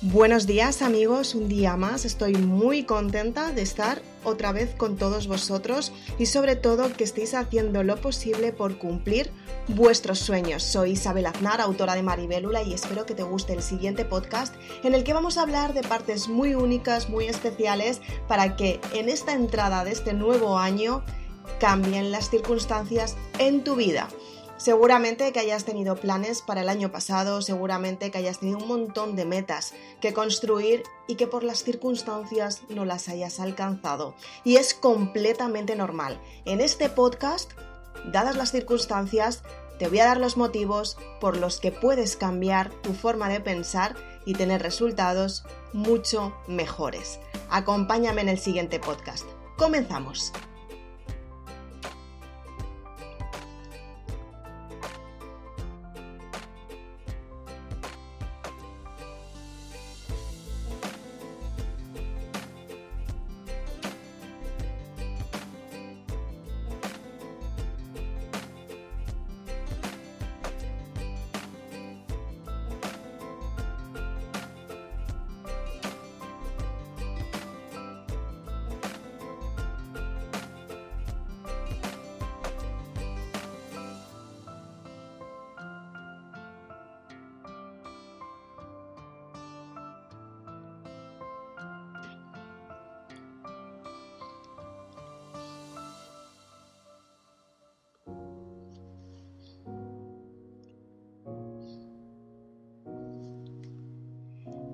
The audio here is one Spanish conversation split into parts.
Buenos días amigos, un día más. Estoy muy contenta de estar otra vez con todos vosotros y sobre todo que estéis haciendo lo posible por cumplir vuestros sueños. Soy Isabel Aznar, autora de Maribélula y espero que te guste el siguiente podcast en el que vamos a hablar de partes muy únicas, muy especiales para que en esta entrada de este nuevo año cambien las circunstancias en tu vida. Seguramente que hayas tenido planes para el año pasado, seguramente que hayas tenido un montón de metas que construir y que por las circunstancias no las hayas alcanzado. Y es completamente normal. En este podcast, dadas las circunstancias, te voy a dar los motivos por los que puedes cambiar tu forma de pensar y tener resultados mucho mejores. Acompáñame en el siguiente podcast. Comenzamos.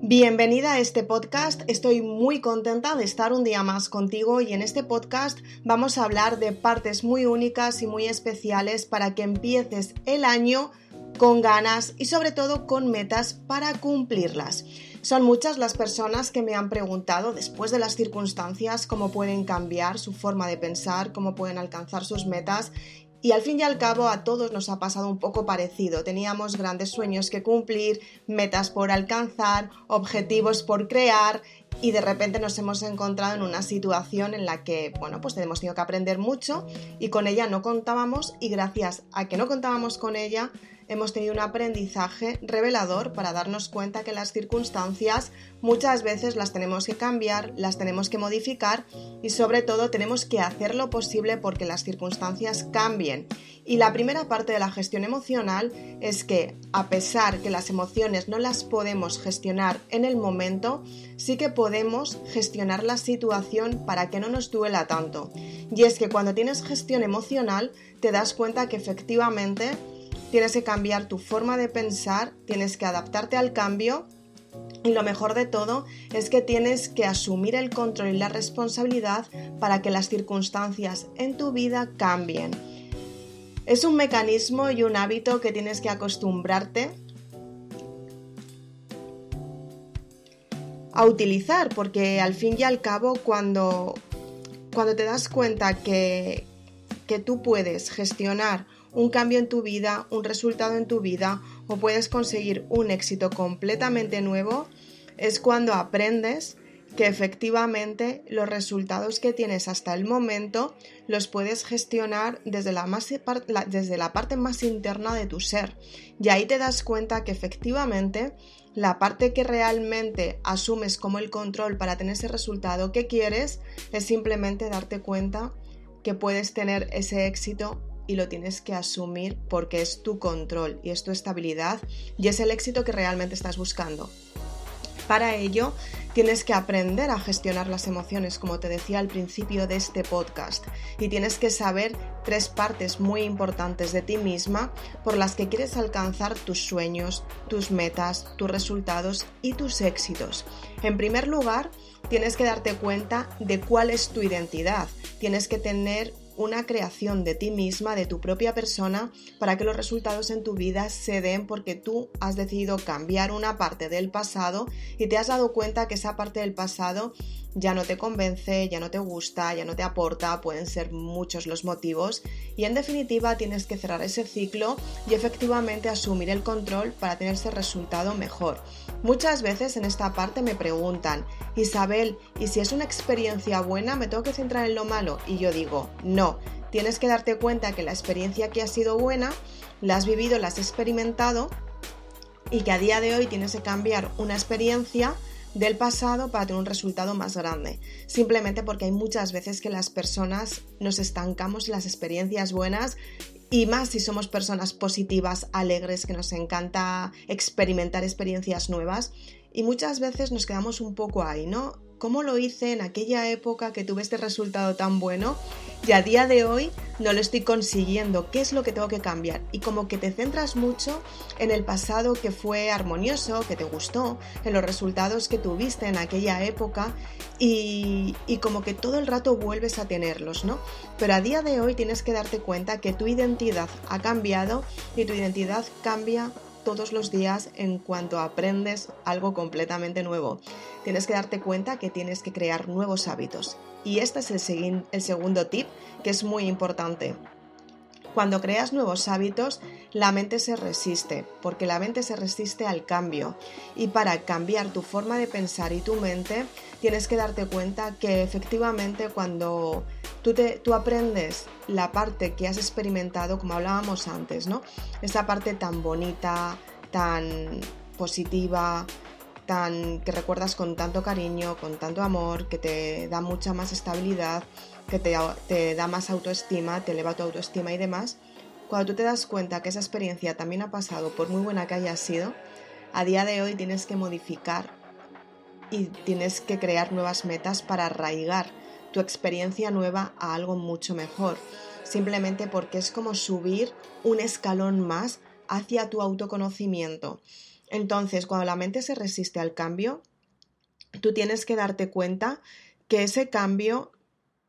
Bienvenida a este podcast. Estoy muy contenta de estar un día más contigo y en este podcast vamos a hablar de partes muy únicas y muy especiales para que empieces el año con ganas y sobre todo con metas para cumplirlas. Son muchas las personas que me han preguntado después de las circunstancias cómo pueden cambiar su forma de pensar, cómo pueden alcanzar sus metas y al fin y al cabo a todos nos ha pasado un poco parecido. Teníamos grandes sueños que cumplir, metas por alcanzar, objetivos por crear y de repente nos hemos encontrado en una situación en la que, bueno, pues hemos tenido que aprender mucho y con ella no contábamos y gracias a que no contábamos con ella hemos tenido un aprendizaje revelador para darnos cuenta que las circunstancias muchas veces las tenemos que cambiar, las tenemos que modificar y sobre todo tenemos que hacer lo posible porque las circunstancias cambien. Y la primera parte de la gestión emocional es que a pesar que las emociones no las podemos gestionar en el momento, sí que podemos gestionar la situación para que no nos duela tanto. Y es que cuando tienes gestión emocional te das cuenta que efectivamente tienes que cambiar tu forma de pensar, tienes que adaptarte al cambio y lo mejor de todo es que tienes que asumir el control y la responsabilidad para que las circunstancias en tu vida cambien. Es un mecanismo y un hábito que tienes que acostumbrarte a utilizar porque al fin y al cabo cuando, cuando te das cuenta que, que tú puedes gestionar un cambio en tu vida, un resultado en tu vida o puedes conseguir un éxito completamente nuevo, es cuando aprendes que efectivamente los resultados que tienes hasta el momento los puedes gestionar desde la, desde la parte más interna de tu ser. Y ahí te das cuenta que efectivamente la parte que realmente asumes como el control para tener ese resultado que quieres es simplemente darte cuenta que puedes tener ese éxito y lo tienes que asumir porque es tu control y es tu estabilidad y es el éxito que realmente estás buscando. Para ello, tienes que aprender a gestionar las emociones, como te decía al principio de este podcast, y tienes que saber tres partes muy importantes de ti misma por las que quieres alcanzar tus sueños, tus metas, tus resultados y tus éxitos. En primer lugar, tienes que darte cuenta de cuál es tu identidad. Tienes que tener una creación de ti misma, de tu propia persona, para que los resultados en tu vida se den porque tú has decidido cambiar una parte del pasado y te has dado cuenta que esa parte del pasado ya no te convence, ya no te gusta, ya no te aporta, pueden ser muchos los motivos y en definitiva tienes que cerrar ese ciclo y efectivamente asumir el control para tener ese resultado mejor. Muchas veces en esta parte me preguntan, Isabel, ¿y si es una experiencia buena me tengo que centrar en lo malo? Y yo digo, no, tienes que darte cuenta que la experiencia que ha sido buena, la has vivido, la has experimentado y que a día de hoy tienes que cambiar una experiencia del pasado para tener un resultado más grande. Simplemente porque hay muchas veces que las personas nos estancamos en las experiencias buenas y más si somos personas positivas, alegres, que nos encanta experimentar experiencias nuevas. Y muchas veces nos quedamos un poco ahí, ¿no? ¿Cómo lo hice en aquella época que tuve este resultado tan bueno y a día de hoy no lo estoy consiguiendo? ¿Qué es lo que tengo que cambiar? Y como que te centras mucho en el pasado que fue armonioso, que te gustó, en los resultados que tuviste en aquella época y, y como que todo el rato vuelves a tenerlos, ¿no? Pero a día de hoy tienes que darte cuenta que tu identidad ha cambiado y tu identidad cambia todos los días en cuanto aprendes algo completamente nuevo. Tienes que darte cuenta que tienes que crear nuevos hábitos. Y este es el, segundo tip que es muy importante. Cuando creas nuevos hábitos, la mente se resiste, porque la mente se resiste al cambio. Y para cambiar tu forma de pensar y tu mente, tienes que darte cuenta que efectivamente cuando tú, te, tú aprendes la parte que has experimentado, como hablábamos antes, ¿no? Esa parte tan bonita, tan positiva, tan que recuerdas con tanto cariño, con tanto amor, que te da mucha más estabilidad, que te, te, da más autoestima, te eleva tu autoestima y demás, cuando tú te das cuenta que esa experiencia también ha pasado, por muy buena que haya sido, a día de hoy tienes que modificar y tienes que crear nuevas metas para arraigar tu experiencia nueva a algo mucho mejor, simplemente porque es como subir un escalón más hacia tu autoconocimiento. Entonces, cuando la mente se resiste al cambio, tú tienes que darte cuenta que ese cambio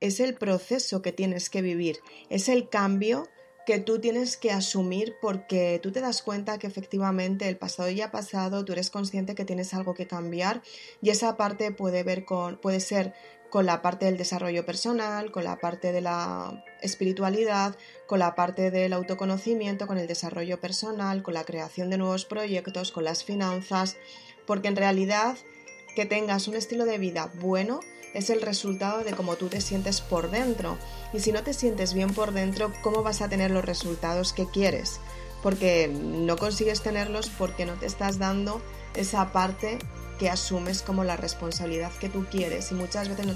es el proceso que tienes que vivir, es el cambio que tú tienes que asumir porque tú te das cuenta que efectivamente el pasado ya ha pasado, tú eres consciente que tienes algo que cambiar y esa parte puede ver con puede ser con la parte del desarrollo personal, con la parte de la espiritualidad, con la parte del autoconocimiento, con el desarrollo personal, con la creación de nuevos proyectos, con las finanzas, porque en realidad que tengas un estilo de vida bueno es el resultado de cómo tú te sientes por dentro. Y si no te sientes bien por dentro, ¿cómo vas a tener los resultados que quieres? Porque no consigues tenerlos porque no te estás dando esa parte que asumes como la responsabilidad que tú quieres y muchas veces no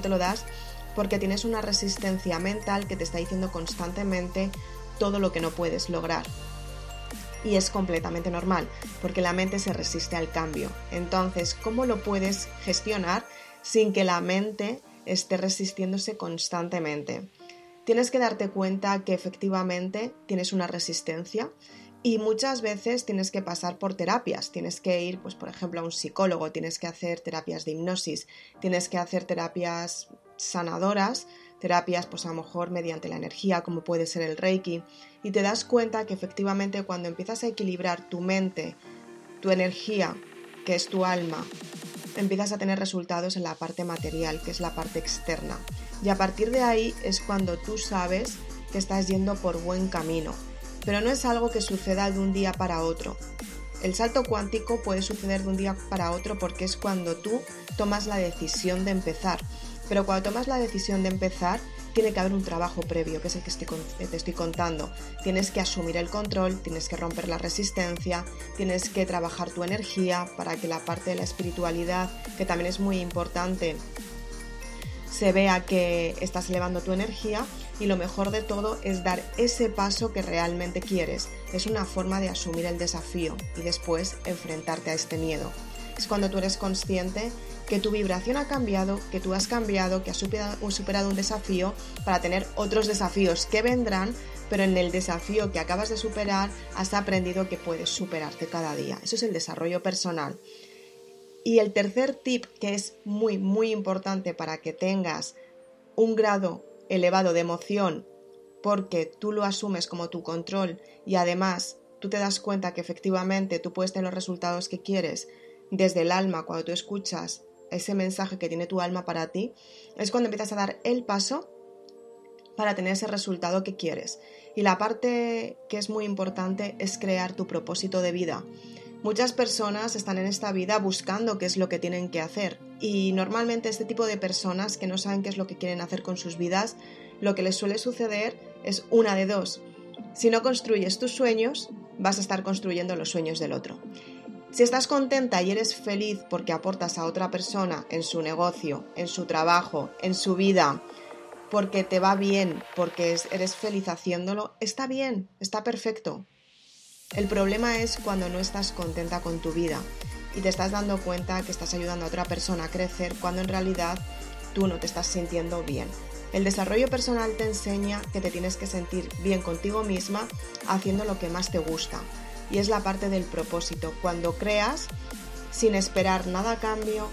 te, lo das porque tienes una resistencia mental que te está diciendo constantemente todo lo que no puedes lograr. Y es completamente normal, porque la mente se resiste al cambio. Entonces, ¿cómo lo puedes gestionar? sin que la mente esté resistiéndose constantemente. Tienes que darte cuenta que efectivamente tienes una resistencia y muchas veces tienes que pasar por terapias, tienes que ir, pues por ejemplo, a un psicólogo, tienes que hacer terapias de hipnosis, tienes que hacer terapias sanadoras, terapias pues a lo mejor mediante la energía, como puede ser el Reiki, y te das cuenta que efectivamente cuando empiezas a equilibrar tu mente, tu energía, que es tu alma, empiezas a tener resultados en la parte material, que es la parte externa. Y a partir de ahí es cuando tú sabes que estás yendo por buen camino. Pero no es algo que suceda de un día para otro. El salto cuántico puede suceder de un día para otro porque es cuando tú tomas la decisión de empezar. Pero cuando tomas la decisión de empezar, tiene que haber un trabajo previo, que es el que te estoy contando. Tienes que asumir el control, tienes que romper la resistencia, tienes que trabajar tu energía para que la parte de la espiritualidad, que también es muy importante, se vea que estás elevando tu energía y lo mejor de todo es dar ese paso que realmente quieres. Es una forma de asumir el desafío y después enfrentarte a este miedo. Es cuando tú eres consciente que tu vibración ha cambiado, que tú has cambiado, que has superado, un desafío para tener otros desafíos que vendrán, pero en el desafío que acabas de superar has aprendido que puedes superarte cada día. Eso es el desarrollo personal. Y el tercer tip que es muy, muy importante para que tengas un grado elevado de emoción porque tú lo asumes como tu control y además tú te das cuenta que efectivamente tú puedes tener los resultados que quieres desde el alma cuando tú escuchas ese mensaje que tiene tu alma para ti, es cuando empiezas a dar el paso para tener ese resultado que quieres. Y la parte que es muy importante es crear tu propósito de vida. Muchas personas están en esta vida buscando qué es lo que tienen que hacer y normalmente este tipo de personas que no saben qué es lo que quieren hacer con sus vidas, lo que les suele suceder es una de dos. Si no construyes tus sueños, vas a estar construyendo los sueños del otro. Si estás contenta y eres feliz porque aportas a otra persona en su negocio, en su trabajo, en su vida, porque te va bien, porque eres feliz haciéndolo, está bien, está perfecto. El problema es cuando no estás contenta con tu vida y te estás dando cuenta que estás ayudando a otra persona a crecer cuando en realidad tú no te estás sintiendo bien. El desarrollo personal te enseña que te tienes que sentir bien contigo misma haciendo lo que más te gusta. Y es la parte del propósito, cuando creas sin esperar nada a cambio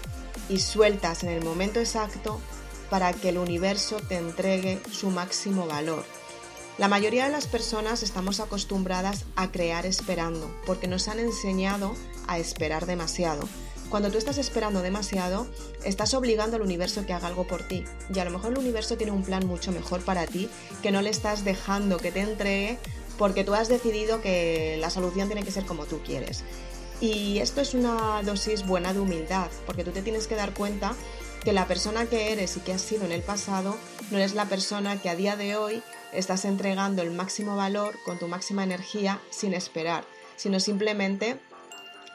y sueltas en el momento exacto para que el universo te entregue su máximo valor. La mayoría de las personas estamos acostumbradas a crear esperando, porque nos han enseñado a esperar demasiado. Cuando tú estás esperando demasiado, estás obligando al universo que haga algo por ti. Y a lo mejor el universo tiene un plan mucho mejor para ti, que no le estás dejando que te entregue porque tú has decidido que la solución tiene que ser como tú quieres. Y esto es una dosis buena de humildad, porque tú te tienes que dar cuenta que la persona que eres y que has sido en el pasado no eres la persona que a día de hoy estás entregando el máximo valor con tu máxima energía sin esperar, sino simplemente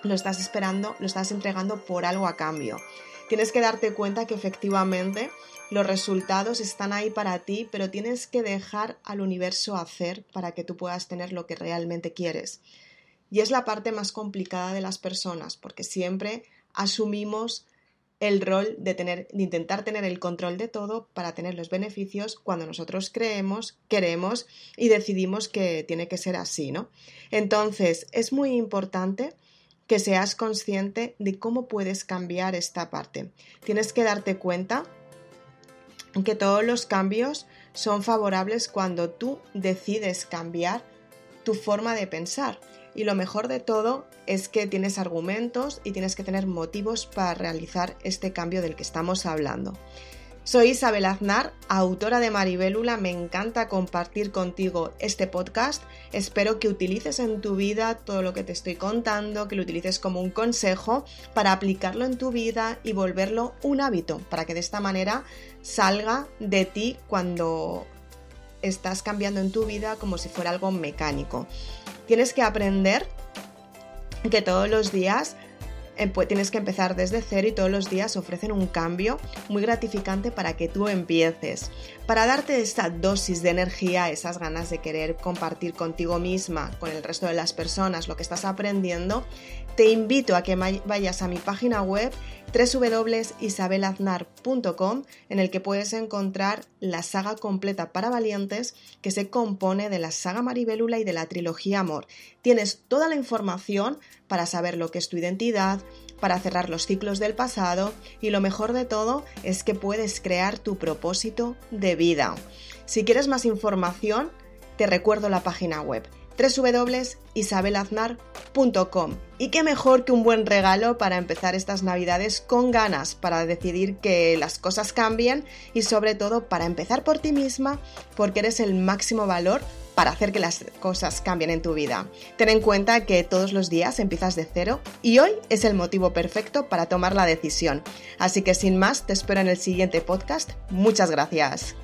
lo estás esperando, lo estás entregando por algo a cambio. Tienes que darte cuenta que efectivamente los resultados están ahí para ti, pero tienes que dejar al universo hacer para que tú puedas tener lo que realmente quieres. Y es la parte más complicada de las personas, porque siempre asumimos el rol de, tener, de intentar tener el control de todo para tener los beneficios cuando nosotros creemos, queremos y decidimos que tiene que ser así, ¿no? Entonces, es muy importante que seas consciente de cómo puedes cambiar esta parte. Tienes que darte cuenta que todos los cambios son favorables cuando tú decides cambiar tu forma de pensar. Y lo mejor de todo es que tienes argumentos y tienes que tener motivos para realizar este cambio del que estamos hablando. Soy Isabel Aznar, autora de Maribélula. Me encanta compartir contigo este podcast. Espero que utilices en tu vida todo lo que te estoy contando, que lo utilices como un consejo para aplicarlo en tu vida y volverlo un hábito, para que de esta manera salga de ti cuando estás cambiando en tu vida como si fuera algo mecánico. Tienes que aprender que todos los días eh, pues tienes que empezar desde cero y todos los días ofrecen un cambio muy gratificante para que tú empieces. Para darte esta dosis de energía, esas ganas de querer compartir contigo misma, con el resto de las personas, lo que estás aprendiendo, te invito a que vayas a mi página web www.isabelaznar.com en el que puedes encontrar la saga completa para valientes que se compone de la saga Maribélula y de la trilogía Amor. Tienes toda la información para saber lo que es tu identidad, para cerrar los ciclos del pasado y lo mejor de todo es que puedes crear tu propósito de vida. Si quieres más información, te recuerdo la página web www.isabelaznar.com. Y qué mejor que un buen regalo para empezar estas navidades con ganas, para decidir que las cosas cambien y sobre todo para empezar por ti misma, porque eres el máximo valor para hacer que las cosas cambien en tu vida. Ten en cuenta que todos los días empiezas de cero y hoy es el motivo perfecto para tomar la decisión. Así que sin más, te espero en el siguiente podcast. Muchas gracias.